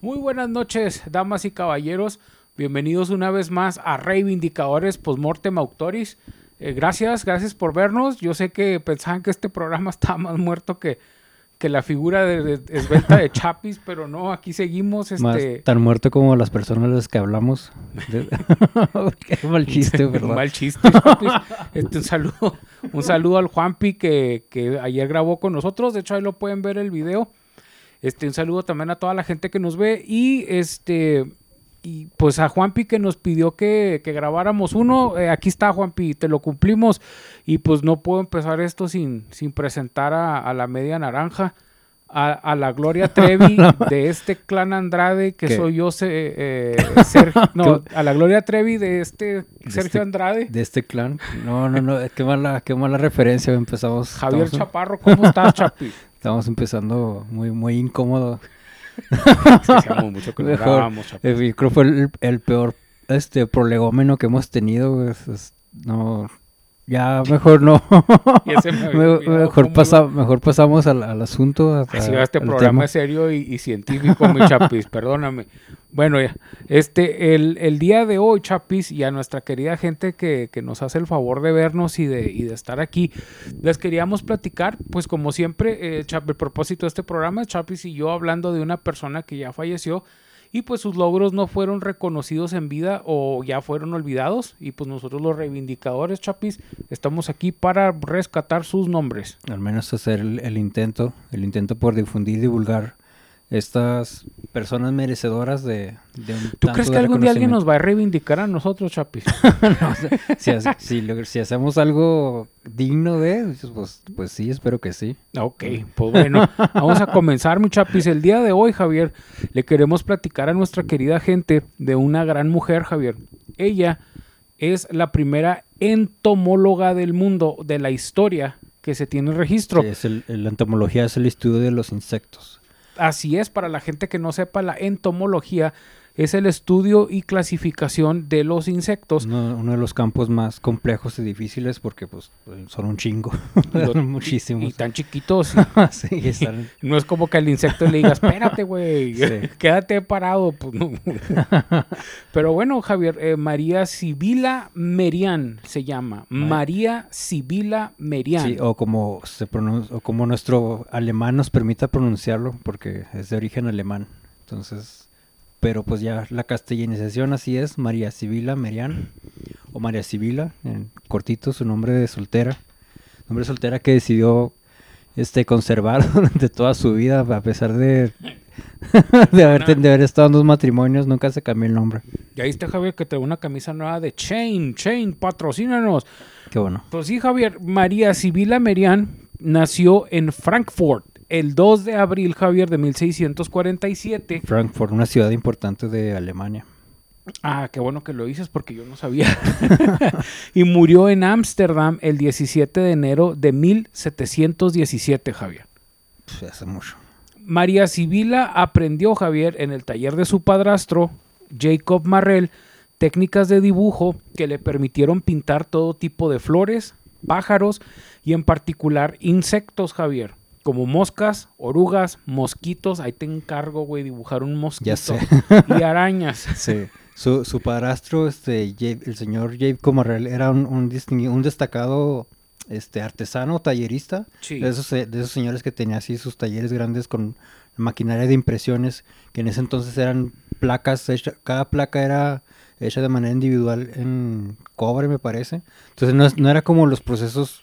Muy buenas noches, damas y caballeros. Bienvenidos una vez más a Reivindicadores Postmortem Autoris. Eh, gracias, gracias por vernos. Yo sé que pensaban que este programa estaba más muerto que, que la figura de, de- esbelta de Chapis, pero no, aquí seguimos. Más Este, tan muerto como las personas de las que hablamos. Qué mal chiste, un ¿verdad? mal chiste, Chapis. Este, un saludo, un saludo al Juanpi que, que ayer grabó con nosotros. De hecho, ahí lo pueden ver el video. Este, un saludo también a toda la gente que nos ve. Y este. Y pues a Juanpi que nos pidió que, que grabáramos uno. Eh, aquí está, Juanpi, te lo cumplimos. Y pues no puedo empezar esto sin, sin presentar a, a la media naranja. A, a la Gloria Trevi de este clan Andrade que ¿Qué? soy yo, se- eh, Sergio- no, a la Gloria Trevi de este Sergio este- Andrade. De este clan. No, no, no. Qué mala, qué mala referencia. Empezamos. Javier Chaparro, ¿cómo estás, Chapi? estamos empezando muy, muy incómodo. Es que mucho que Mejor. yo creo que fue el, el peor este prolegómeno que hemos tenido. güey. Es- es- no. Ya mejor no. Me mejor, pasa, mejor pasamos al, al asunto. a- Así va este programa es serio y, y científico, mi Chapis, perdóname. Bueno, ya, este, el, el día de hoy, Chapis, y a nuestra querida gente que, que nos hace el favor de vernos y de, y de estar aquí, les queríamos platicar, pues como siempre, eh, Chap- el propósito de este programa es Chapis y yo hablando de una persona que ya falleció y pues sus logros no fueron reconocidos en vida o ya fueron olvidados y pues nosotros los reivindicadores, Chapis, estamos aquí para rescatar sus nombres. Al menos hacer el, el intento, el intento por difundir y divulgar estas personas merecedoras de, de un ¿Tú tanto crees de que algún día alguien nos va a reivindicar a nosotros, Chapis? No, si, hace- si lo- si hacemos algo digno de, pues, pues sí, espero que sí. Ok, pues bueno, vamos a comenzar, mi Chapis. El día de hoy, Javier, le queremos platicar a nuestra querida gente de una gran mujer, Javier. Ella es la primera entomóloga del mundo, de la historia que se tiene registro. Sí, es el- la entomología es el estudio de los insectos. Así es, para la gente que no sepa, la entomología es el estudio y clasificación de los insectos. Uno, uno de los campos más complejos y difíciles porque pues son un chingo. Son Y, muchísimos. tan chiquitos. sí, están- No es como que al insecto le diga, espérate, güey, Sí. quédate parado. Pues, no. Pero bueno, Javier, eh, María Sibila Merian se llama. María Sibila Merian. Sí, o como se pronun- o como nuestro alemán nos permita pronunciarlo, porque es de origen alemán. Entonces, pero pues ya la castellanización así es, María Sibila Merian, o María Sibila, en cortito su nombre de soltera. Nombre de soltera que decidió este conservar durante toda su vida, a pesar de, de, haber, de haber estado en dos matrimonios, nunca se cambió el nombre. Ya viste, Javier, que trae una camisa nueva de Chain. Chain, patrocínanos. Qué bueno. Pues sí, Javier, María Sibila Merian nació en Frankfurt el 2 de abril, Javier, de 1647. Frankfurt, una ciudad importante de Alemania. Ah, qué bueno que lo dices porque yo no sabía. y murió en Ámsterdam el 17 de enero de 1717, Javier. Pues, hace mucho. María Sibila aprendió, Javier, en el taller de su padrastro, Jacob Marrel, técnicas de dibujo que le permitieron pintar todo tipo de flores, pájaros y en particular insectos, Javier. Como moscas, orugas, mosquitos. Ahí te encargo, güey, dibujar un mosquito. Ya sé. Y arañas. Sí. Su, su padrastro, este, el señor Jabe Comarrel, era un, un, destacado este, artesano, tallerista. Sí. De, esos, eh, de esos señores que tenía así sus talleres grandes con maquinaria de impresiones, que en ese entonces eran placas, hecha- cada placa era hecha de manera individual en cobre, me parece. Entonces no, es- no era como los procesos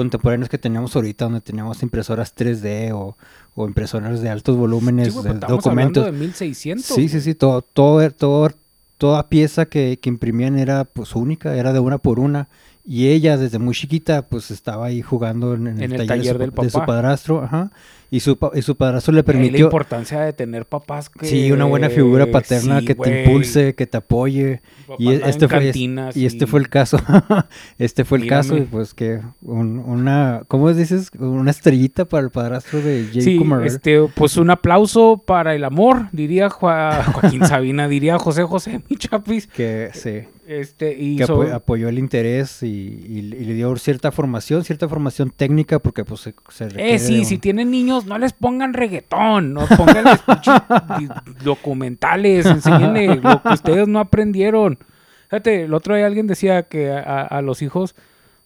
contemporáneos que teníamos ahorita, donde teníamos impresoras 3D o, o impresoras de altos volúmenes Sí, güey, pero de documentos. de 1600. Sí, sí, sí, todo, todo, todo, toda pieza que, que imprimían era pues única, era de una por una. Y ella desde muy chiquita pues estaba ahí jugando en, en En el, el taller, de, del su, de su papá. padrastro, ajá. Y su, y su padrastro le Ahí la permitió, importancia de tener papás que... sí, una buena figura paterna Sí, que te impulse, que te apoye. Y andaban este fue, cantinas y este fue el caso. este fue el caso, y pues que un- una, ¿cómo dices? Una estrellita para el padrastro de Jay Sí, este, pues un aplauso para el amor, diría Joa- Joaquín Sabina, diría José José, mi chapis. Que sí. Este, y que apoyó el interés y, y- y le dio cierta formación, cierta formación técnica, porque pues se, se requiere Eh, sí, si tienen niños niños no les pongan reggaetón, no pónganles documentales, enséñenle lo que ustedes no aprendieron. Fíjate, el otro día alguien decía que a, los hijos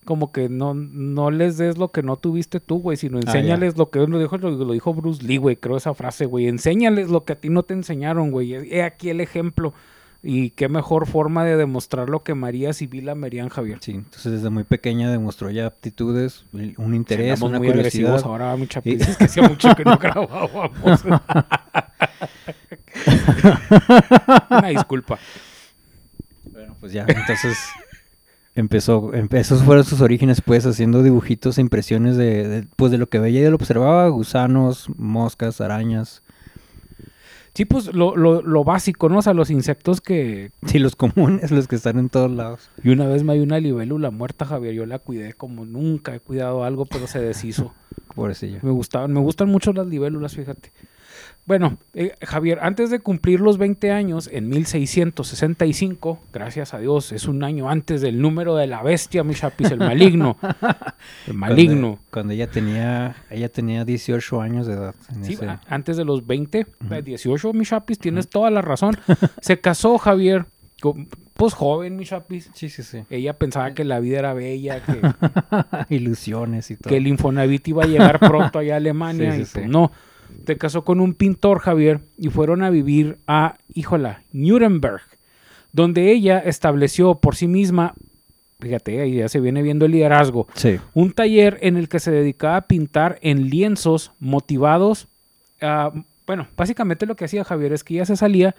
como que no, no les des lo que no tuviste tú, güey, sino ya. enséñales lo que lo dijo, lo, lo dijo Bruce Lee, güey, creo esa frase, güey. Enséñales lo que a ti no te enseñaron, güey. He aquí el ejemplo. Y qué mejor forma de demostrar lo que María Sibila Merian Javier. Sí, entonces desde muy pequeña demostró ya aptitudes, un interés, una muy curiosidad. agresivos ahora, mucha pizza. Es que hacía mucho que no grabábamos. Una disculpa. Bueno, pues ya, entonces empezó, empe- esos fueron sus orígenes, pues, haciendo dibujitos e impresiones de, de, pues, de lo que veía y de lo que observaba, gusanos, moscas, arañas, Sí, pues lo, lo, lo básico, ¿no? O sea, los insectos que... sí, los comunes, los que están en todos lados. Y una vez me dio una libélula muerta, Javier. Yo la cuidé como nunca he cuidado algo, pero se deshizo. Pobrecilla. Me gustaban, me gustan mucho las libélulas, fíjate. Bueno, eh, Javier, antes de cumplir los 20 años, en 1665, gracias a Dios, es un año antes del número de la bestia, mi chapis, el maligno. El maligno. Cuando, cuando ella tenía, ella tenía 18 años de edad. Sí, ese- antes de los 20, eh, 18, mi chapis, tienes toda la razón. Se casó Javier, con- pues joven, mi chapis. sí, sí, sí. Ella pensaba que la vida era bella, que, Ilusiones y todo. que el Infonavit iba a llegar pronto allá a Alemania. Sí, sí, y pues sí. no. Se casó con un pintor, Javier, y fueron a vivir a, híjola, Nuremberg, donde ella estableció por sí misma, fíjate, ahí ya se viene viendo el liderazgo, Sí. un taller en el que se dedicaba a pintar en lienzos motivados. bueno, básicamente lo que hacía Javier es que ella se salía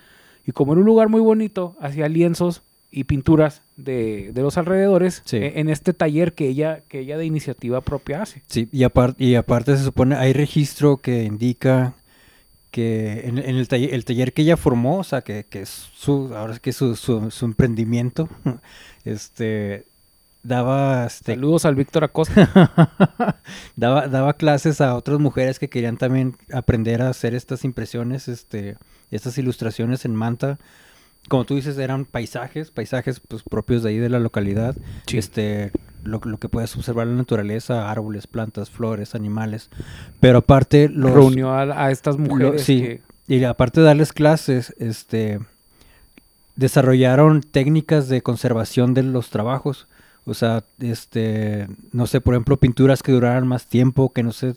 y como era un lugar muy bonito, hacía lienzos y pinturas de, de los alrededores Sí. e- en este taller que ella, que ella de iniciativa propia hace. Sí, y, aparte y aparte se supone, hay registro que indica que en, en el, taller, el taller que ella formó, o sea, que, que es su, ahora es que su, su, su emprendimiento, este, daba, este, Saludos al Víctor Acosta. daba, daba clases a otras mujeres que querían también aprender a hacer estas impresiones, este, estas ilustraciones en manta. Como tú dices, eran paisajes, paisajes pues, propios de ahí de la localidad. Sí. Este, lo, lo que puedes observar en la naturaleza, árboles, plantas, flores, animales. Pero aparte los Reunió a, a estas mujeres sí. que- y aparte de darles clases, este desarrollaron técnicas de conservación de los trabajos. O sea, este, no sé, por ejemplo, pinturas que duraran más tiempo, que no se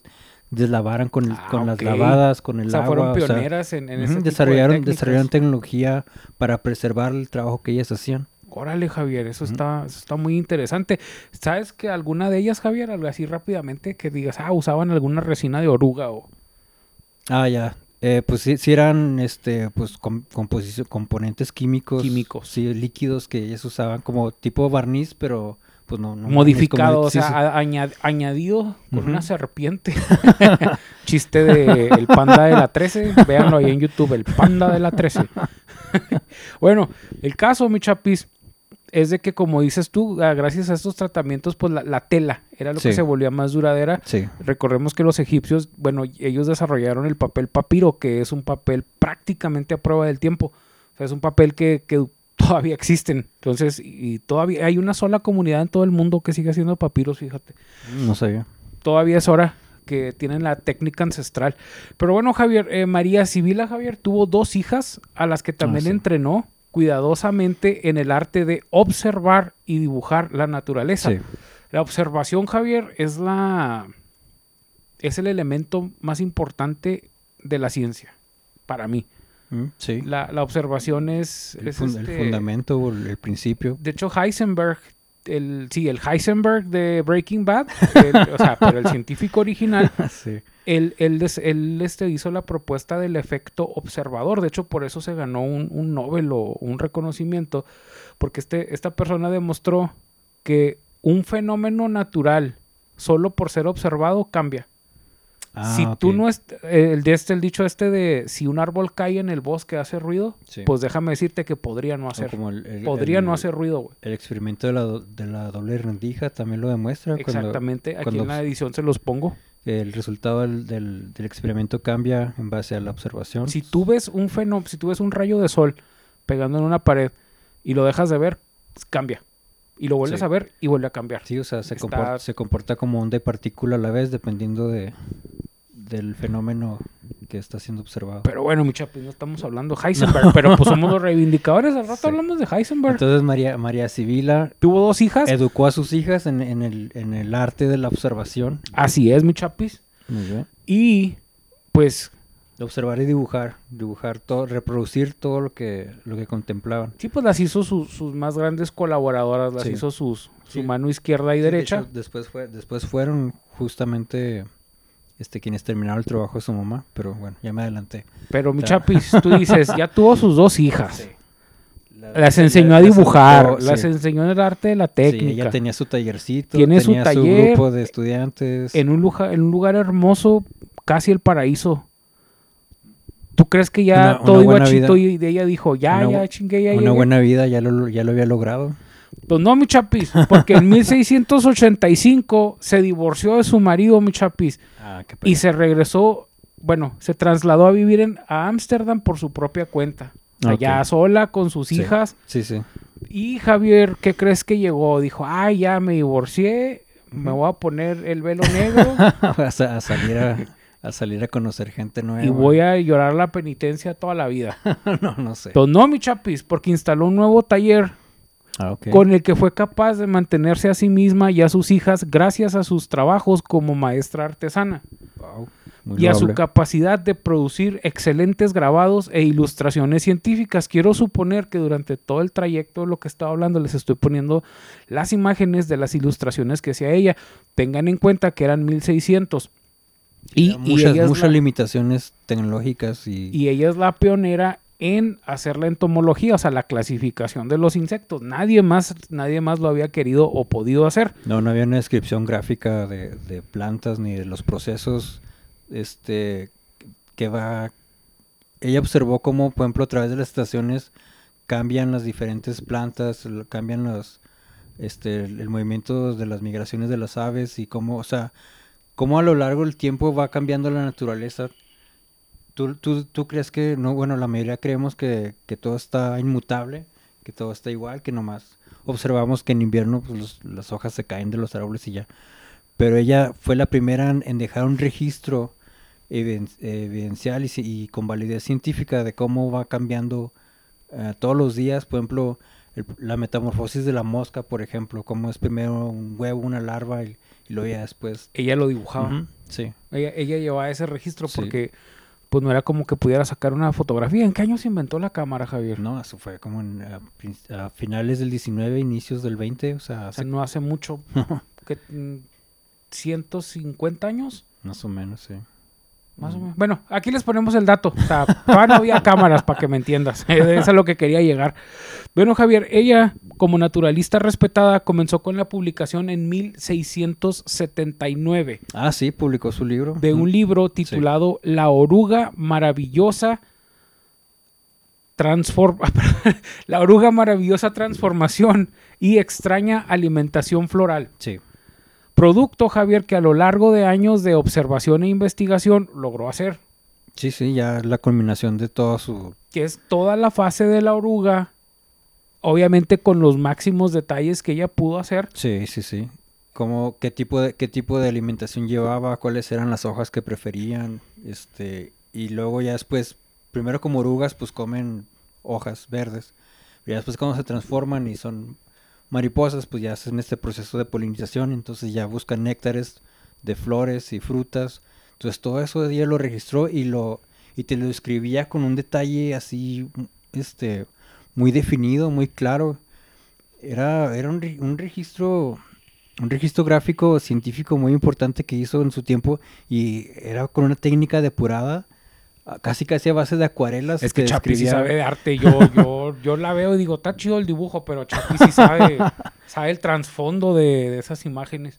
deslavaran con, el- Ah, con las lavadas, con el o sea, agua. fueron o sea, pioneras en, en ese tipo de desarrollaron, desarrollaron tecnología para preservar el trabajo que ellas hacían. Órale, Javier, eso, está, eso está muy interesante. ¿Sabes que alguna de ellas, Javier, algo así rápidamente, que digas, ah, usaban alguna resina de oruga o... Ah, ya. Eh, pues sí, sí eran este, pues, com- componentes químicos. Químicos. Sí, líquidos que ellos usaban como tipo barniz, pero pues no. no modificado, o sí, sea, sí. a- añad- añadido con una serpiente. Chiste de el panda de la 13, véanlo ahí en YouTube, el panda de la 13. bueno, el caso, mi chapis, es de que como dices tú, ah, gracias a estos tratamientos, pues la, la tela era lo que se volvía más duradera. Sí. Recordemos que los egipcios, bueno, ellos desarrollaron el papel papiro, que es un papel prácticamente a prueba del tiempo. O sea, es un papel que, que todavía existen. Entonces, y todavía hay una sola comunidad en todo el mundo que sigue haciendo papiros, fíjate. No sabía. Todavía es hora que tienen la técnica ancestral. Pero bueno, Javier, eh, María Sibila Javier tuvo dos hijas a las que también sí. entrenó cuidadosamente en el arte de observar y dibujar la naturaleza. Sí. La observación, Javier, es la es el elemento más importante de la ciencia para mí. Sí. La, la observación es, el, es fun- el este- fundamento o el, principio. De hecho, Heisenberg, el, sí, el Heisenberg de Breaking Bad, el- o sea, pero el científico original, sí. él, él, este, hizo la propuesta del efecto observador. De hecho, por eso se ganó un, un Nobel o un reconocimiento, porque este, esta persona demostró que un fenómeno natural, solo por ser observado, cambia. Ah, si tú ok. no es el de este el dicho este de si un árbol cae en el bosque hace ruido, Sí. pues déjame decirte que podría no hacer. como el- el- podría el- no hacer ruido, güey. El experimento de la, do- de la doble rendija también lo demuestra. cuando Exactamente, aquí cuando en la edición se los pongo. el resultado del, del- del experimento cambia en base a la observación. Si tú ves un fenómeno, si tú ves un rayo de sol pegando en una pared y lo dejas de ver, cambia. Y lo vuelves Sí. a ver y vuelve a cambiar. Sí, o sea, se, Está- comporta, se comporta como onda y partícula a la vez, dependiendo de, del fenómeno que está siendo observado. Pero bueno, mi chapi, no estamos hablando de Heisenberg, pero pues somos los reivindicadores. Al rato Sí. hablamos de Heisenberg. Entonces María, María Sibila Tuvo dos hijas. educó a sus hijas en, en el, en el arte de la observación. Así es, mi chapis. Muy bien. Y pues observar y dibujar. Dibujar todo, reproducir todo lo que, lo que contemplaban. sí, pues las hizo sus, sus más grandes colaboradoras, las Sí. hizo sus, su Sí. mano izquierda y Sí, de derecha. hecho, después, fue, después fueron justamente este, quienes terminaron el trabajo de su mamá. Pero bueno, ya me adelanté. Pero mi chapis, tú dices, ya tuvo sus dos hijas. La- Las la- enseñó a dibujar, las sí. enseñó el arte de la Sí, técnica. ella tenía su tallercito, Tiene su tenía su, taller grupo de estudiantes. en, un lugar, en un lugar hermoso, casi el paraíso. ¿Tú crees que ya Una- una todo iba chito vida. y de ella dijo, ya, Una ya chingue, ya Una llegué"? buena vida ya lo, ya lo había logrado. Pues no, mi chapis, porque en 1685 se divorció de su marido, mi chapis, Ah, qué y se regresó, bueno, se trasladó a vivir en, a Ámsterdam por su propia cuenta. Allá sola con sus Sí. hijas. Sí, sí. Y Javier, ¿qué crees que llegó? Dijo, ay, ya me divorcié, me voy a poner el velo negro a salir a, a salir a conocer gente nueva. y voy a llorar la penitencia toda la vida. no, no sé. Pues no, mi chapis, porque instaló un nuevo taller Ah, con el que fue capaz de mantenerse a sí misma y a sus hijas gracias a sus trabajos como maestra artesana Wow, muy y a su capacidad de producir excelentes grabados e ilustraciones científicas. Quiero suponer que durante todo el trayecto de lo que estaba hablando les estoy poniendo las imágenes de las ilustraciones que hacía ella. Tengan en cuenta que eran 1600. Y, y muchas, muchas la- limitaciones tecnológicas y, y ella es la pionera en hacer la entomología, o sea, la clasificación de los insectos. Nadie más, nadie más lo había querido o podido hacer. no, no había una descripción gráfica de, de plantas ni de los procesos este que va ella observó cómo por ejemplo a través de las estaciones cambian las diferentes plantas cambian los este el movimiento de las migraciones de las aves y cómo o sea cómo a lo largo del tiempo va cambiando la naturaleza ¿Tú, tú, tú crees que no? Bueno, la mayoría creemos que, que todo está inmutable, que todo está igual, que nomás observamos que en invierno pues, las hojas se caen de los árboles y ya. Pero ella fue la primera en, dejar un registro eviden- evidencial y, ci- y con validez científica de cómo va cambiando eh, todos los días. Por ejemplo, el- la metamorfosis de la mosca, por ejemplo, cómo es primero un huevo, una larva y, y luego ya después... Ella lo dibujaba. Sí. ella, ella llevaba ese registro Sí. porque pues no era como que pudiera sacar una fotografía. ¿En qué año se inventó la cámara, Javier? No, eso fue como en, a, finales del 19, inicios del 20, o sea, O sea, hace no hace mucho, que mm, 150 años, más o menos, sí. Más o Mm. menos. Bueno, aquí les ponemos el dato. O sea, no había cámaras para que me entiendas. Eso es a lo que quería llegar. Bueno, Javier, ella, como naturalista respetada, comenzó con la publicación en 1679 Ah, sí, publicó su libro. de un libro titulado La oruga maravillosa transform La oruga maravillosa transformación y extraña alimentación floral. Sí, Producto, Javier, que a lo largo de años de observación e investigación logró hacer, sí, sí, ya la culminación de todo su... que es toda la fase de la oruga, obviamente con los máximos detalles que ella pudo hacer. Sí, sí, sí. Como, qué tipo de, qué tipo de alimentación llevaba, cuáles eran las hojas que preferían, este, y luego ya después, primero como orugas, pues comen hojas verdes, y después cuando se transforman y son mariposas, pues ya hacen este proceso de polinización, entonces ya buscan néctares de flores y frutas, entonces todo eso ella lo registró y lo, y te lo describía con un detalle así, este, muy definido, muy claro, era, era un, un registro un registro gráfico científico muy importante que hizo en su tiempo y era con una técnica depurada, casi casi a base de acuarelas. Es que Chapi sí sabe de arte. Yo, yo, yo la veo y digo, está chido el dibujo, pero Chapi sí sabe, sabe el trasfondo de, de esas imágenes.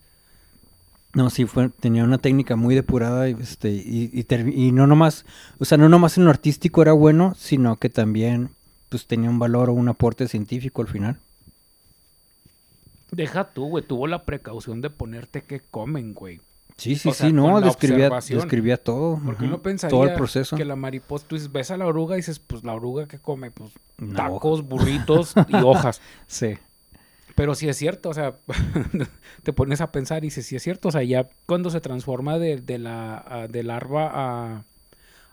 No, sí, fue, tenía una técnica muy depurada y, este, y, y y no nomás, o sea, no nomás en lo artístico era bueno, sino que también pues tenía un valor o un aporte científico al final. Deja tú, güey. Tuvo la precaución de ponerte qué comen, güey. Sí, sí, O sea, sí, no, describía, describía todo. Porque uno pensaría Todo el proceso. que la mariposa, tú dices, ves a la oruga y dices, pues la oruga que come, pues tacos, burritos y hojas. Sí. Pero sí es cierto, o sea, te pones a pensar y dices, sí es cierto, o sea, ya cuando se transforma de, de la, a- de larva a,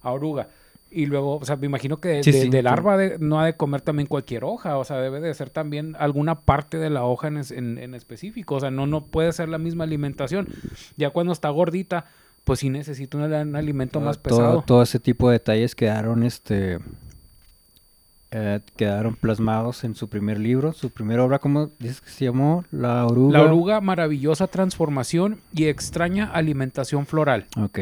a oruga. Y luego, o sea, me imagino que de, Sí, de- sí, de sí. larva de- no ha de comer también cualquier hoja, o sea, debe de ser también alguna parte de la hoja en, es- en- en específico, o sea, no, no puede ser la misma alimentación. Ya cuando está gordita, pues sí necesita un, un alimento más todo, pesado. todo ese tipo de detalles quedaron, este, eh, quedaron plasmados en su primer libro, su primera obra, ¿cómo dices que se llamó? La oruga. La oruga, maravillosa transformación y extraña alimentación floral. Ok.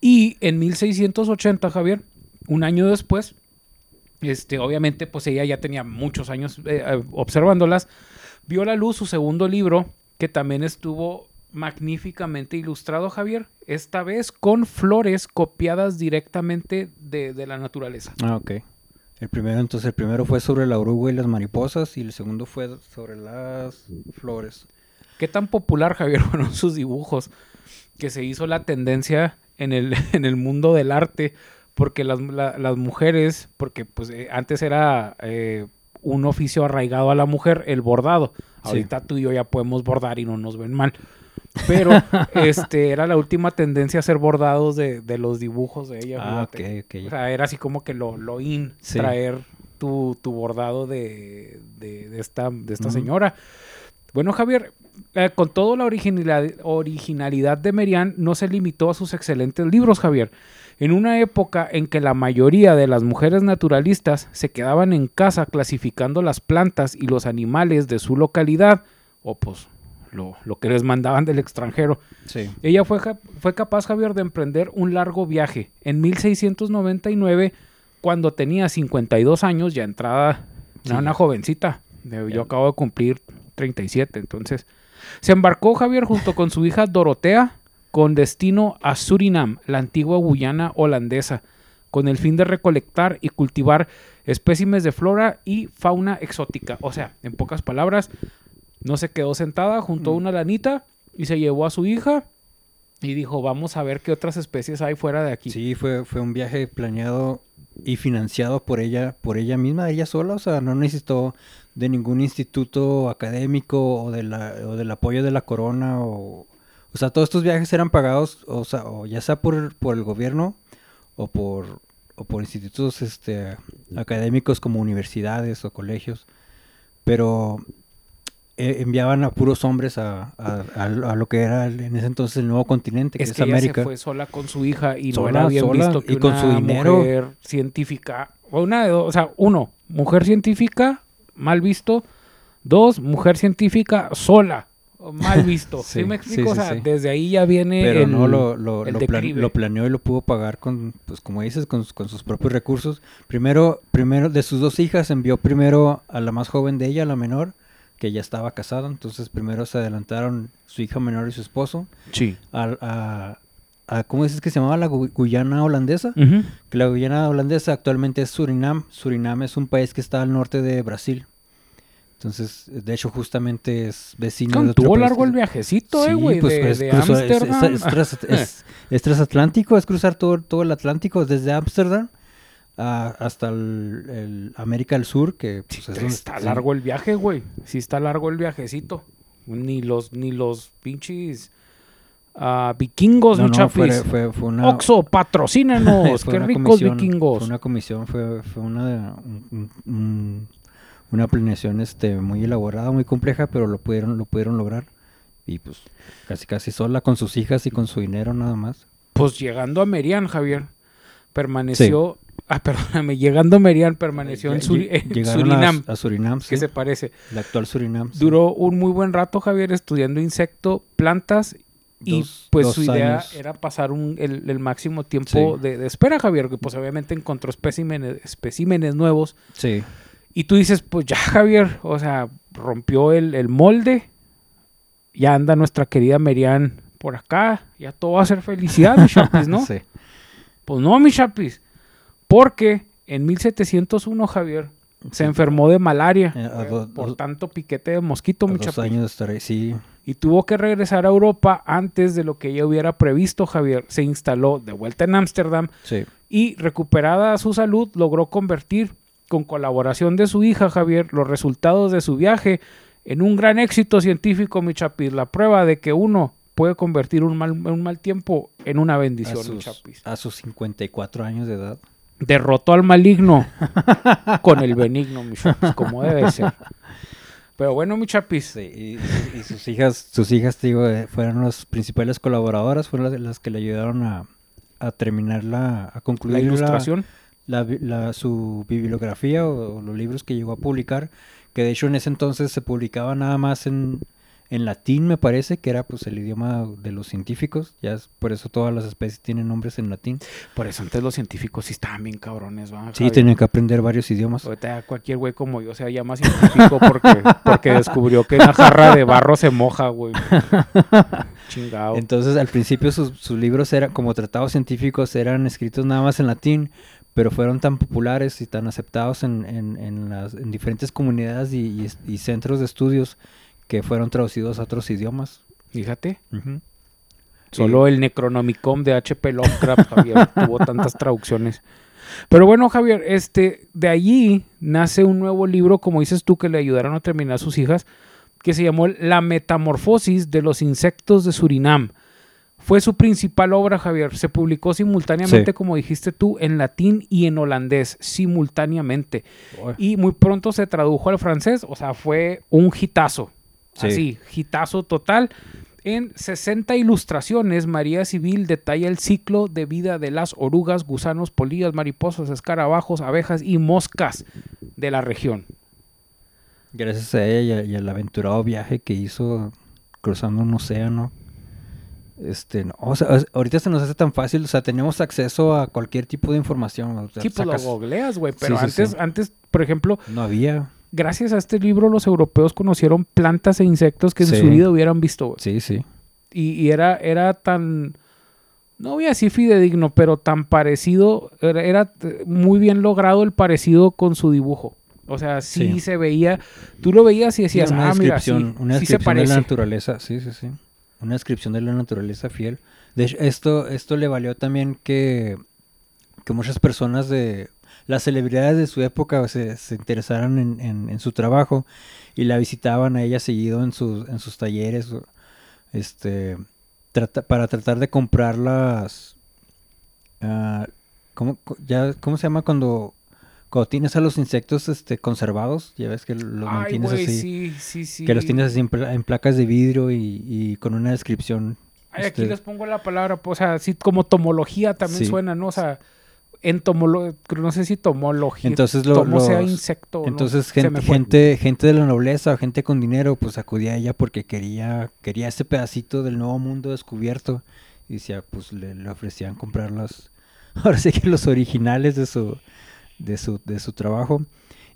Y en 1680, Javier, un año después, este, obviamente, pues ella ya tenía muchos años eh, eh, observándolas, vio a la luz su segundo libro, que también estuvo magníficamente ilustrado, Javier, esta vez con flores copiadas directamente de, de la naturaleza. Ah, ok. El primero, entonces, el primero fue sobre la oruga y las mariposas y el segundo fue sobre las flores. ¿Qué tan popular, Javier, fueron sus dibujos? Que se hizo la tendencia en el, en el mundo del arte, porque las, la- las mujeres, porque pues eh, antes era eh, un oficio arraigado a la mujer, el bordado. Sí. Ahorita tú y yo ya podemos bordar y no nos ven mal. Pero este era la última tendencia a hacer bordados de, de los dibujos de ella. Ah, ok, fíjate. ok. O sea, era así como que lo, lo in, Sí. traer tu, tu bordado de, de, de esta, de esta señora. Bueno, Javier, eh, con toda la originalidad, originalidad de Merian, no se limitó a sus excelentes libros, Javier. En una época en que la mayoría de las mujeres naturalistas se quedaban en casa clasificando las plantas y los animales de su localidad, o pues lo, lo que les mandaban del extranjero, Sí. ella fue, fue capaz, Javier, de emprender un largo viaje. En 1699, cuando tenía 52 años, ya entrada, era una jovencita. Yo acabo de cumplir 37, entonces. Se embarcó Javier junto con su hija Dorotea con destino a Surinam, la antigua Guyana holandesa, con el fin de recolectar y cultivar espécimes de flora y fauna exótica. O sea, en pocas palabras, no se quedó sentada junto a Mm. una lanita y se llevó a su hija y dijo, vamos a ver qué otras especies hay fuera de aquí. Sí, fue, fue un viaje planeado y financiado por ella, por ella misma, ella sola, o sea, no necesitó de ningún instituto académico o, de la, o del apoyo de la corona o... O sea, todos estos viajes eran pagados, o sea, o ya sea por, por el gobierno o por, o por institutos este, académicos como universidades o colegios, pero eh, enviaban a puros hombres a, a- a- a lo que era en ese entonces el nuevo continente, que es, Es que ella América. se fue sola con su hija y no era bien sola, visto que y con una su dinero. mujer científica, o una de dos, o sea, uno, mujer científica, mal visto, dos, mujer científica sola, mal visto. ¿Sí, Sí, me explico? sí, o sea, sí. desde ahí ya viene Pero el, no lo, lo, el lo, plan- lo planeó y lo pudo pagar con, pues como dices, con, con sus propios recursos. Primero, primero de sus dos hijas envió primero a la más joven de ella, la menor, que ya estaba casada. Entonces primero se adelantaron su hija menor y su esposo Sí. a, a, a- ¿cómo dices que se llamaba la Gu- Guyana holandesa? Que la Guyana holandesa actualmente es Surinam. Surinam es un país que está al norte de Brasil. Entonces, de hecho, justamente es vecino de otro Tuvo país largo que- el viajecito, eh, güey, pues, de, pues, de cruzó- es- es- Ámsterdam. es tras- es- es transatlántico, es cruzar todo, todo el Atlántico desde Ámsterdam a- hasta el, el América del Sur, que pues, es donde- está largo el viaje, güey. Sí está largo el viajecito. Ni los, ni los pinches ah, vikingos, No, no, chapis. fue, fue, fue una... Oxo, patrocínanos. Qué ricos vikingos. Fue una comisión, fue, fue una, un- un- un- una planeación este, muy elaborada, muy compleja, pero lo pudieron, lo pudieron lograr. Y pues casi casi sola con sus hijas y con su dinero nada más. Pues llegando a Merian, Javier, permaneció. Ah, perdóname, llegando a Merian, permaneció en, Suri- Surinam. A, a Surinam, que se parece. El actual Surinam. sí. Duró un muy buen rato, Javier, estudiando insecto, plantas. Y Dos- pues dos su idea años. era pasar un- el, el máximo tiempo Sí. de, de espera, Javier, que pues obviamente encontró especímenes, especímenes nuevos. Sí. Y tú dices, pues ya, Javier, o sea, rompió el, el molde. Ya anda nuestra querida Merian por acá. Ya todo va a ser felicidad, mi chapis, ¿no? Sí. Pues no, mi chapis. Porque en 1701, Javier, se enfermó de malaria. Eh, por dos- tanto piquete de mosquito, mi chapis. años de estar ahí, sí. Y tuvo que regresar a Europa antes de lo que ella hubiera previsto, Javier. Se instaló de vuelta en Ámsterdam Sí. y recuperada su salud logró convertir con colaboración de su hija Javier los resultados de su viaje en un gran éxito científico, mi chapis. La prueba de que uno puede convertir un mal, un mal tiempo en una A bendición, mi sus, chapis. a sus 54 años de edad. Derrotó al maligno con el benigno, mi chapis, como debe ser. Pero bueno, mi chapis. Sí, y, y sus hijas, sus hijas, te digo, eh, fueron las principales colaboradoras, fueron las, las que le ayudaron a, a terminar la, a concluir La ilustración. la, bi- la- su bibliografía o, o los libros que llegó a publicar, que de hecho en ese entonces se publicaba nada más en, en latín, me parece, que era pues el idioma de los científicos, ya es por eso todas las especies tienen nombres en latín. Por eso antes los científicos sí estaban bien cabrones, ¿va? Sí, tenían que aprender varios idiomas. Ahorita cualquier güey como yo se llama científico porque, porque descubrió que una jarra de barro se moja, güey. Chingado. Entonces, al principio sus, sus libros eran, como tratados científicos, eran escritos nada más en latín, pero fueron tan populares y tan aceptados en, en- en las, en diferentes comunidades y, y es- y centros de estudios que fueron traducidos a otros idiomas. Fíjate. Solo el Necronomicon de H.P. Lovecraft, Javier, tuvo tantas traducciones. Pero bueno, Javier, este, de allí nace un nuevo libro, como dices tú, que le ayudaron a terminar sus hijas, que se llamó La Metamorfosis de los Insectos de Surinam. Fue su principal obra, Javier. Se publicó simultáneamente, Sí. como dijiste tú, en latín y en holandés, simultáneamente. Y muy pronto se tradujo al francés, o sea, fue un hitazo. Sí. Así, hitazo total. En 60 ilustraciones, María Civil detalla el ciclo de vida de las orugas, gusanos, polillas, mariposas, escarabajos, abejas y moscas de la región. Gracias a ella y al aventurado viaje que hizo cruzando un océano. Este, no, o sea, ahorita se nos hace tan fácil, o sea, tenemos acceso a cualquier tipo de información. o sea, Sí, pues lo googleas, güey. Pero Sí, antes, sí. antes, por ejemplo, no había. gracias a este libro, los europeos conocieron plantas e insectos que en Sí. su vida hubieran visto. güey. Sí, sí. y, y era, era tan, no voy a decir fidedigno, pero tan parecido, era, era, muy bien logrado el parecido con su dibujo. O sea, sí, se veía, tú lo veías y decías, una ah, mira, sí, descripción, una sí se descripción de la parece. naturaleza, sí, sí, sí. Una descripción de la naturaleza fiel. De esto, esto le valió también que, que muchas personas de las celebridades de su época se, interesaran en, en- su trabajo y la visitaban a ella seguido en sus, en sus talleres, este, para tratar de comprar las, ah, ¿cómo, co- ya, ¿cómo se llama cuando, cuando tienes a los insectos este, conservados? Ya ves que los Ay, mantienes así. sí, sí, sí. Que los tienes así en, en placas de vidrio y, y con una descripción. Ay, aquí este, les pongo la palabra, pues, o sea, sí, como tomología también Sí. suena, ¿no? O sea, en tomolo, no sé si tomología, Entonces, lo- tomo sea los- insecto. entonces gente, gente, gente de la nobleza o gente con dinero, pues acudía a ella porque quería, quería ese pedacito del nuevo mundo descubierto. Y decía, pues le, le ofrecían comprar las, ahora sí que los originales de su, de su, de su trabajo.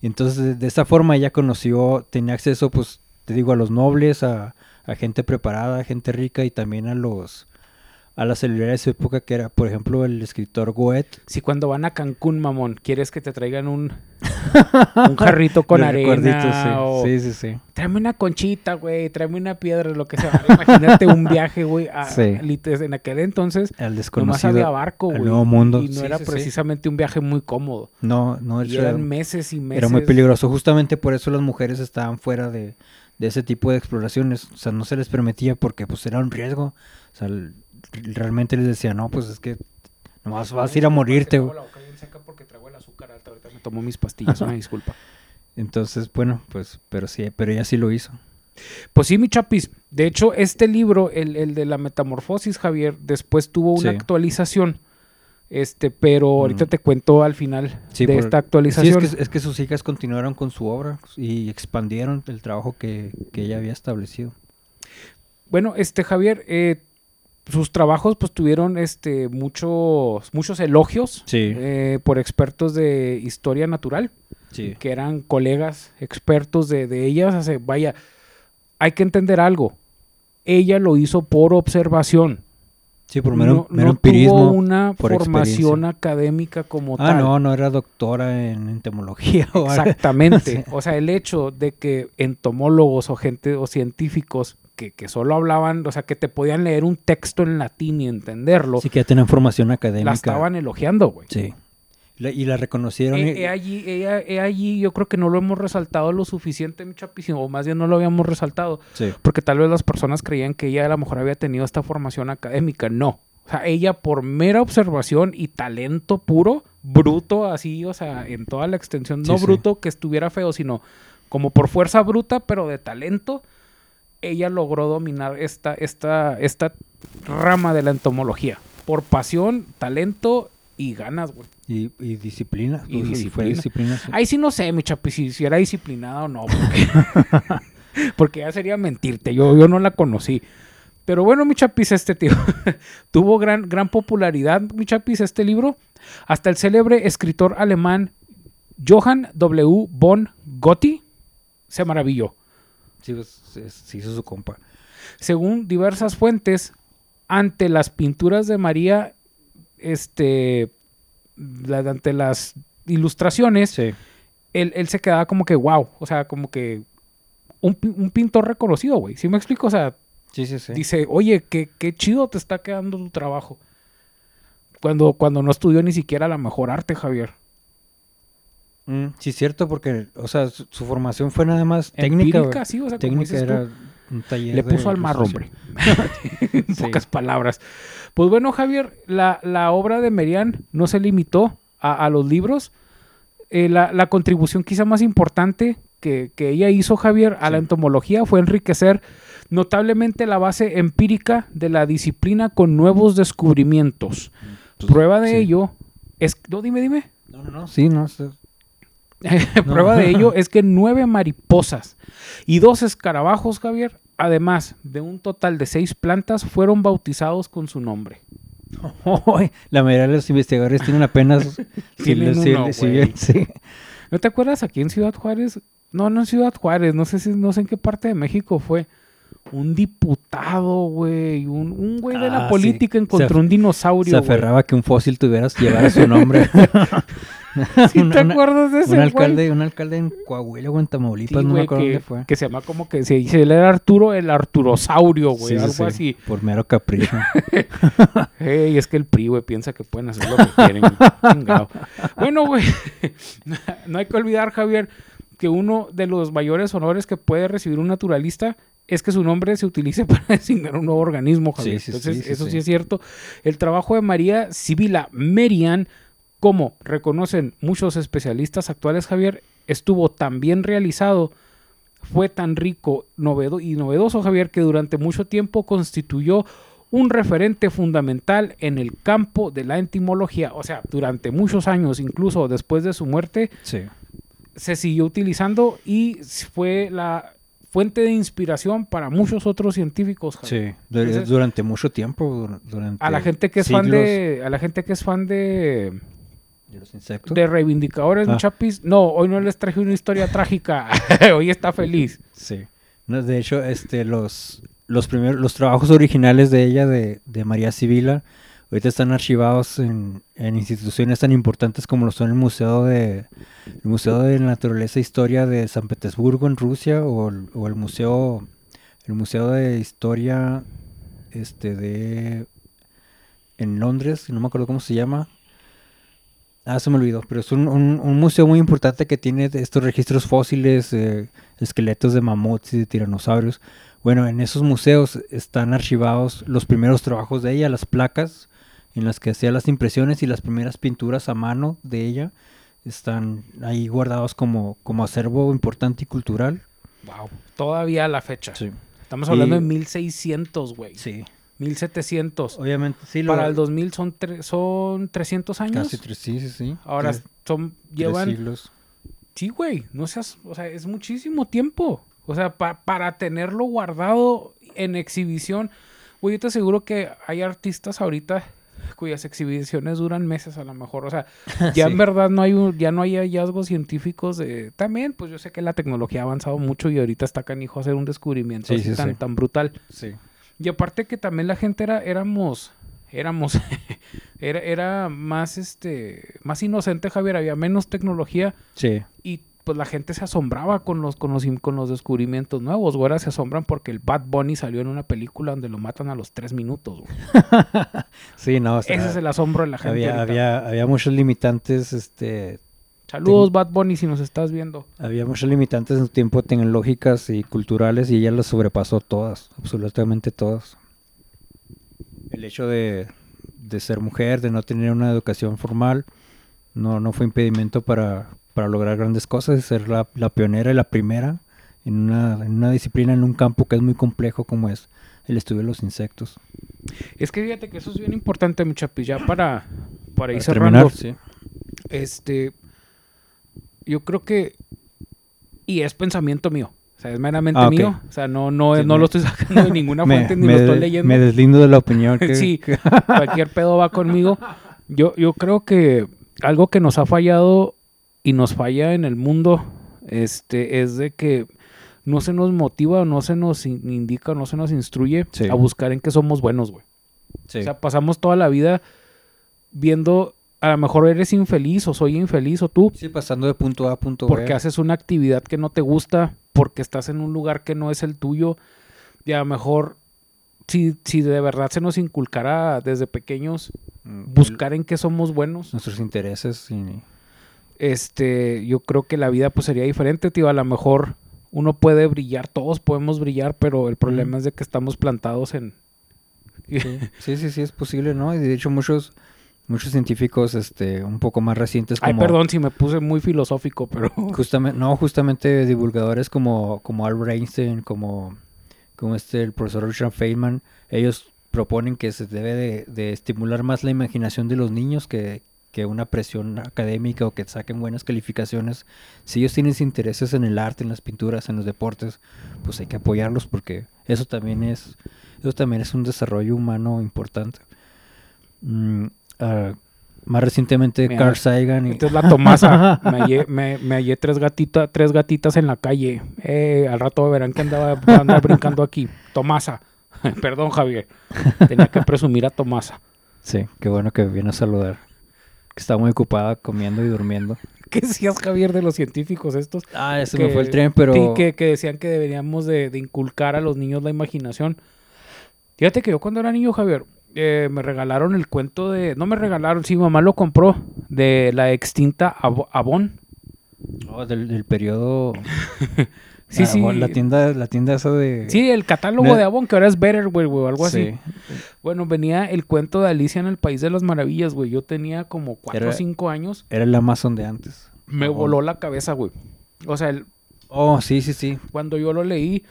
Entonces de, esa forma ella conoció, tenía acceso, pues, te digo, a los nobles, a, a gente preparada, a gente rica y también a los a las celebridades de su época que era, por ejemplo, el escritor Goethe. Si cuando van a Cancún, mamón, quieres que te traigan un, un jarrito con arena o sí, sí, sí. tráeme una conchita, güey, tráeme una piedra, lo que sea. Imagínate un viaje, güey, Sí. en aquel entonces nomás desconocido. había barco, güey. nuevo mundo. Y no Sí, era precisamente un viaje muy cómodo. No, no, Y era, eran meses y meses. era muy peligroso. Justamente por eso las mujeres estaban fuera de, de ese tipo de exploraciones. O sea, no se les permitía porque pues era un riesgo. O sea, el- realmente les decía, no, pues es que nomás vas a ir a morirte. güey". porque traigo el azúcar alta. Ahorita me tomo mis pastillas, una disculpa. Entonces, bueno, pues, pero sí, pero ella sí lo hizo. Pues sí, mi chapis. De hecho, este libro, el, el de la metamorfosis, Javier, después tuvo una Sí. actualización. Este, pero ahorita Mm. te cuento al final Sí, de por- esta Sí, actualización. es que, es que sus hijas continuaron con su obra y expandieron el trabajo que, que ella había establecido. Bueno, este Javier, eh, sus trabajos pues tuvieron este muchos muchos elogios Sí, eh, por expertos de historia natural, sí. que eran colegas expertos de, de ellas. O sea, vaya, hay que entender algo. Ella lo hizo por observación. Sí, por mero, no, mero no empirismo. tuvo una formación académica como Ah, tal. no, no era doctora en entomología. Exactamente. O sea, el hecho de que entomólogos o gente o científicos que, que solo hablaban, o sea, que te podían leer un texto en latín y entenderlo, Sí que ya tenían formación académica. la estaban elogiando, güey. Sí. La- y la reconocieron. Eh, y- eh, allí, eh, allí yo creo que no lo hemos resaltado lo suficiente, mi o más bien no lo habíamos resaltado, sí. porque tal vez las personas creían que ella a lo mejor había tenido esta formación académica. No. O sea, ella por mera observación y talento puro, bruto así, o sea, en toda la extensión, no Sí, sí. bruto que estuviera feo, sino como por fuerza bruta, pero de talento, ella logró dominar esta, esta, esta rama de la entomología. Por pasión, talento y ganas, güey. Y, y disciplina. Y Pues, fue disciplina. sí. Ahí sí no sé, mi chapi, si, si era disciplinada o no. Porque, porque ya sería mentirte. Yo, yo no la conocí. Pero bueno, mi chapis, este tío tuvo gran, gran popularidad, mi chapis, este libro. Hasta el célebre escritor alemán Johann W. von Gotti se maravilló. Sí, pues, se, se hizo su compa. Según diversas fuentes, ante las pinturas de María, este, la- ante las ilustraciones, Sí. él, él se quedaba como que wow, o sea, como que un, un pintor reconocido, güey. ¿Sí me explico? O sea, Sí, sí, sí. dice, oye, qué, qué chido te está quedando tu trabajo. Cuando, cuando no estudió ni siquiera la mejor arte, Javier. Mm, sí, cierto, porque, o sea, su, su formación fue nada más técnica. Empírica, sí, o sea, técnica tú. era un taller. Le de puso al mar, hombre. en Sí. pocas palabras. Pues bueno, Javier, la, la obra de Merian no se limitó a, a los libros. Eh, la, la contribución quizá más importante que, que ella hizo, Javier, a la entomología fue enriquecer notablemente la base empírica de la disciplina con nuevos descubrimientos. Pues, Prueba de sí. ello es... No, dime, dime. No, no, no. Sí, no. sí. Prueba de ello es que nueve mariposas y dos escarabajos, Javier, además de un total de seis plantas, fueron bautizados con su nombre. La mayoría de los investigadores tienen apenas. sí, Tienen sí, uno, sí, güey. sí. ¿No te acuerdas aquí en Ciudad Juárez? No, no en Ciudad Juárez, no sé si, no sé en qué parte de México fue. Un diputado, güey, un, un güey de Ah, la sí. política Se encontró af- un dinosaurio. Se güey. aferraba que un fósil tuvieras llevara su nombre. ¿Sí te acuerdas de ese un güey? alcalde, un alcalde en Coahuila o en Sí, Tamaulipas, no me güey, acuerdo que, dónde fue. que se llama como que si él era Arturo, el Arturosaurio, güey, Sí, sí, algo sí, así. Por mero capricho. Ey, es que el PRI, güey, piensa que pueden hacer lo que quieren. Bueno, güey, no hay que olvidar, Javier, que uno de los mayores honores que puede recibir un naturalista es que su nombre se utilice para designar un nuevo organismo, Javier. Sí, sí, Entonces, sí, sí, eso sí. sí. es cierto. El trabajo de María Sibila Merian, como reconocen muchos especialistas actuales, Javier, estuvo tan bien realizado, fue tan rico novedo y novedoso, Javier, que durante mucho tiempo constituyó un referente fundamental en el campo de la entomología. O sea, durante muchos años, incluso después de su muerte, Sí. se siguió utilizando y fue la fuente de inspiración para muchos otros científicos. Javier. Sí, Entonces- durante mucho tiempo. dur- Durante A la gente que es fan de, a la gente que es fan de, de los insectos. de reivindicadores, Ah. chapis, no, hoy no les traje una historia trágica, hoy está feliz. Sí. No, de hecho, este, los, los primeros, los trabajos originales de ella, de, de María Sibila, ahorita están archivados en, en instituciones tan importantes como lo son el Museo de el Museo de Naturaleza e Historia de San Petersburgo en Rusia o el, o el Museo el Museo de Historia este de en Londres, no me acuerdo cómo se llama. Ah, se me olvidó, pero es un, un- un museo muy importante que tiene estos registros fósiles, eh, esqueletos de mamuts y de tiranosaurios. Bueno, en esos museos están archivados los primeros trabajos de ella, las placas en las que hacía las impresiones y las primeras pinturas a mano de ella. Están ahí guardados como, como acervo importante y cultural. Wow, todavía a la fecha. Sí. Estamos hablando Y- de 1600, güey. Sí. 1700. Obviamente, sí. lo- Para el 2000 son, son 300 años. Casi tres, sí, sí, sí. Ahora Tres- son, tres llevan siglos. Sí, güey, no seas, o sea, es muchísimo tiempo. O sea, pa- para tenerlo guardado en exhibición, güey, yo te aseguro que hay artistas ahorita cuyas exhibiciones duran meses a lo mejor. O sea, ya Sí. en verdad no hay un- ya no hay hallazgos científicos de también, pues yo sé que la tecnología ha avanzado mucho y ahorita está canijo hacer un descubrimiento Sí, así sí, tan, tan brutal. Sí. Y aparte que también la gente era, éramos, éramos, era, era más este, más inocente, Javier, había menos tecnología Sí. y pues la gente se asombraba con los, con los, con los descubrimientos nuevos, güey. Ahora se asombran porque el Bad Bunny salió en una película donde lo matan a los tres minutos, güey. sí, no. o sea, Ese es el asombro de la gente. había, ahorita. había, había muchos limitantes, este, Saludos, Bad Bunny, si nos estás viendo. había muchos limitantes en su tiempo tecnológicas y culturales y ella las sobrepasó todas, absolutamente todas. El hecho de, de ser mujer, de no tener una educación formal, no, no fue impedimento para, para lograr grandes cosas y ser la, la pionera y la primera en una, en una disciplina, en un campo que es muy complejo como es el estudio de los insectos. Es que fíjate que eso es bien importante, mi chapi, ya para, para ir Para cerrando. terminar, sí. Este, yo creo que, y es pensamiento mío, o sea, es meramente Ah, ok. mío, o sea, no, no, Sí, no me- lo estoy sacando de ninguna Me, fuente ni me lo estoy leyendo. me deslindo de la opinión que, Sí. Cualquier pedo va conmigo. Yo, yo creo que algo que nos ha fallado y nos falla en el mundo, este, es de que no se nos motiva, no se nos in- indica, no se nos instruye Sí. a buscar en qué somos buenos, güey. Sí. O sea, pasamos toda la vida viendo, a lo mejor eres infeliz o soy infeliz o tú, Sí, pasando de punto A a punto B. porque haces una actividad que no te gusta, porque estás en un lugar que no es el tuyo, y a lo mejor si, si de verdad se nos inculcara desde pequeños Mm, buscar en qué somos buenos, nuestros intereses y este, yo creo que la vida pues sería diferente, tío, a lo mejor uno puede brillar, todos podemos brillar, pero el problema es de que estamos plantados en... sí, sí, sí es posible, ¿no? Y de hecho muchos muchos científicos este un poco más recientes como Ay, perdón si me puse muy filosófico, pero... justamente no, justamente divulgadores como como Albert Einstein, como como este el profesor Richard Feynman, ellos proponen que se debe de, de estimular más la imaginación de los niños que que una presión académica o que saquen buenas calificaciones. Si ellos tienen intereses en el arte, en las pinturas, en los deportes, pues hay que apoyarlos porque eso también es eso también es un desarrollo humano importante. Mm, ah, más recientemente Mira, Carl Sagan y Esta es la Tomasa. Me hallé, me, me hallé tres, gatitas, tres gatitas en la calle. Eh, al rato verán que andaba, andaba brincando aquí. Tomasa. Perdón, Javier. Tenía que presumir a Tomasa. sí, qué bueno que viene a saludar. Que está muy ocupada comiendo y durmiendo. ¿Qué decías, Javier, de los científicos estos? Ah, ese Que- me fue el tren, pero Sí, que, que decían que deberíamos de, de inculcar a los niños la imaginación. Fíjate que yo cuando era niño, Javier, eh, me regalaron el cuento de... No me regalaron, sí, mamá lo compró. De la extinta Abo- Avon. Oh, del, del periodo Sí, ah, sí. la tienda la tienda esa de Sí, el catálogo Me- de Avon, que ahora es Better, güey, o algo así. Sí. Bueno, venía el cuento de Alicia en el País de las Maravillas, güey. Yo tenía como cuatro Era- o cinco años. Era el Amazon de antes. Me Avon. voló la cabeza, güey. O sea, el- Oh, sí, sí, sí. cuando yo lo leí,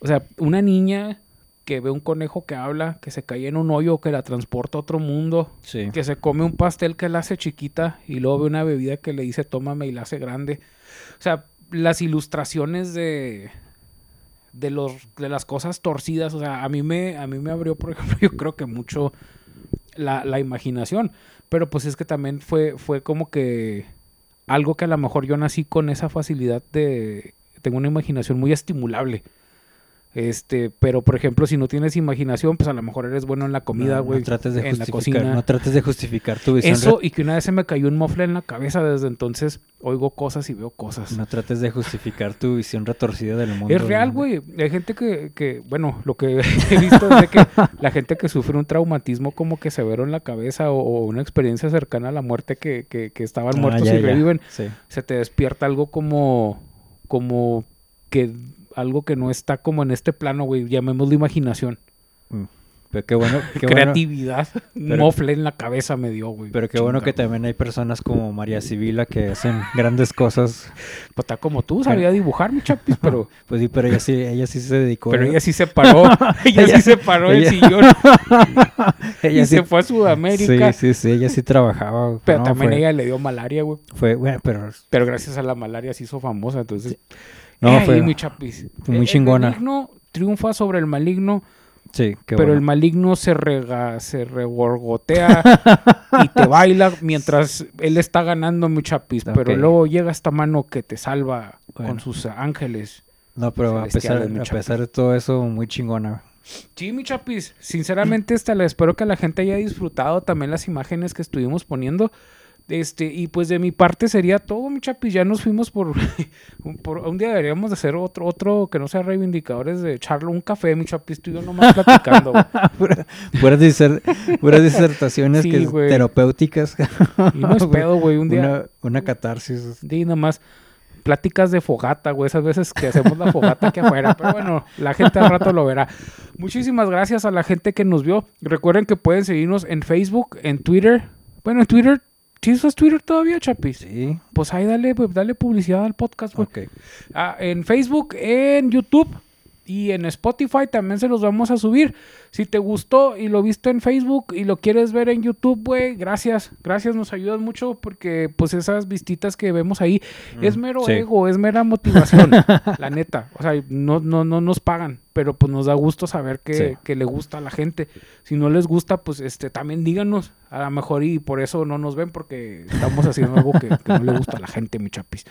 o sea, una niña que ve un conejo que habla, que se cae en un hoyo, que la transporta a otro mundo, Sí. que se come un pastel que la hace chiquita y luego ve una bebida que le dice tómame y la hace grande. O sea, las ilustraciones de de los de las cosas torcidas, o sea, a mí me a mí me abrió, por ejemplo, yo creo que mucho la, la imaginación, pero pues es que también fue fue como que algo que a lo mejor yo nací con esa facilidad de tengo una imaginación muy estimulable. Este, pero por ejemplo, si no tienes imaginación, pues a lo mejor eres bueno en la comida, güey. No, trates de en la justificar, cocina. no trates de justificar tu visión. Eso y que una vez se me cayó un mofle en la cabeza, desde entonces oigo cosas y veo cosas. No trates de justificar tu visión retorcida del mundo. es real, güey. Hay gente que, que, bueno, lo que he visto es de que la gente que sufre un traumatismo como que severo en la cabeza o, o una experiencia cercana a la muerte que, que, que estaban Ah, muertos ya, y reviven, Sí. se te despierta algo como, como que algo que no está como en este plano, güey. Llamémoslo imaginación. Mm. Pero qué bueno, qué bueno, Creatividad. Pero- mofle en la cabeza me dio, güey. pero qué bueno que también hay personas como María Sibila que hacen grandes cosas. Pues está como tú, sabía dibujar, mi chapis, pero... Pues sí, pero ella sí, ella sí se dedicó. Pero ella sí se paró, ella, Ella- sí se paró del ella- sillón ella y sí, se fue a Sudamérica. Sí, sí, sí, ella sí trabajaba. güey. Pero No, también fue, ella le dio malaria, güey. fue, bueno, pero Pero gracias a la malaria se hizo famosa, entonces... No, fue- mi chapis. muy El- chingona. El maligno triunfa sobre el maligno, sí, qué pero bueno. el maligno se rega, se regorgotea y te baila mientras él está ganando, mi chapis. Pero luego llega esta mano que te salva Bueno. con sus ángeles. No, pero a pesar de todo eso, muy chingona. Sí, mi chapis. Sinceramente, esta la espero que la gente haya disfrutado también las imágenes que estuvimos poniendo. Este, y pues de mi parte sería todo, mi chapis. Ya nos fuimos por, por un día deberíamos de hacer otro, otro que no sea reivindicadores de echarlo un café, mi chapis, tú y yo nomás platicando. puras, diser- disertaciones Sí, que terapéuticas. Y no es pedo, güey, un día. Una, una catarsis. Sí, nomás pláticas de fogata, güey, esas veces que hacemos la fogata aquí afuera. Pero bueno, la gente al rato lo verá. Muchísimas gracias a la gente que nos vio. Recuerden que pueden seguirnos en Facebook, en Twitter. Bueno, en Twitter. ¿Sí usas Twitter todavía, Chapis? Sí. Pues ahí dale, pues, dale publicidad al podcast, güey. Ok. Ah, en Facebook, en YouTube y en Spotify también se los vamos a subir. Si te gustó y lo viste en Facebook y lo quieres ver en YouTube, güey, gracias. Gracias, nos ayudas mucho porque pues esas vistitas que vemos ahí es mero sí. ego, es mera motivación, la neta. O sea, no, no, no nos pagan, pero pues nos da gusto saber que, Sí. que le gusta a la gente. Si no les gusta, pues este también díganos. A lo mejor y por eso no nos ven porque estamos haciendo algo que, que no le gusta a la gente, mi chapis.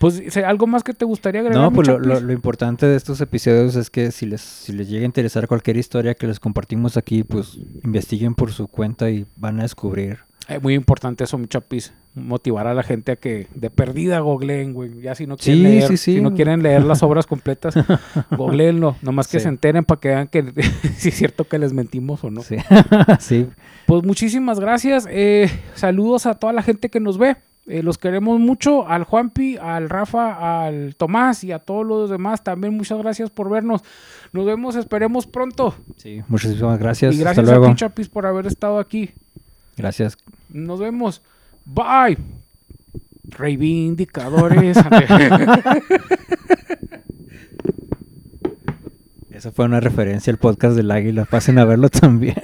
Pues, ¿se- ¿algo más que te gustaría agregar? No, pues lo- lo importante de estos episodios es que si les, si les llega a interesar cualquier historia que les compartimos aquí, pues investiguen por su cuenta y van a descubrir. Es muy importante eso, mi chapis. Motivar a la gente a que de perdida googleen, güey. Ya si no quieren, Sí, leer, sí, sí. Si no quieren leer las obras completas, googleenlo. Nomás que se enteren para que vean que si es cierto que les mentimos o no. Sí. sí. Pues muchísimas gracias. eh, saludos a toda la gente que nos ve. Eh, los queremos mucho. Al Juanpi, al Rafa, al Tomás y a todos los demás. También muchas gracias por vernos. Nos vemos, esperemos pronto. Sí. Muchísimas gracias. y gracias Hasta a luego. ti, Chapis, por haber estado aquí. Gracias. Nos vemos. Bye. Reivindicadores. Esa fue una referencia al podcast del águila. Pasen a verlo también.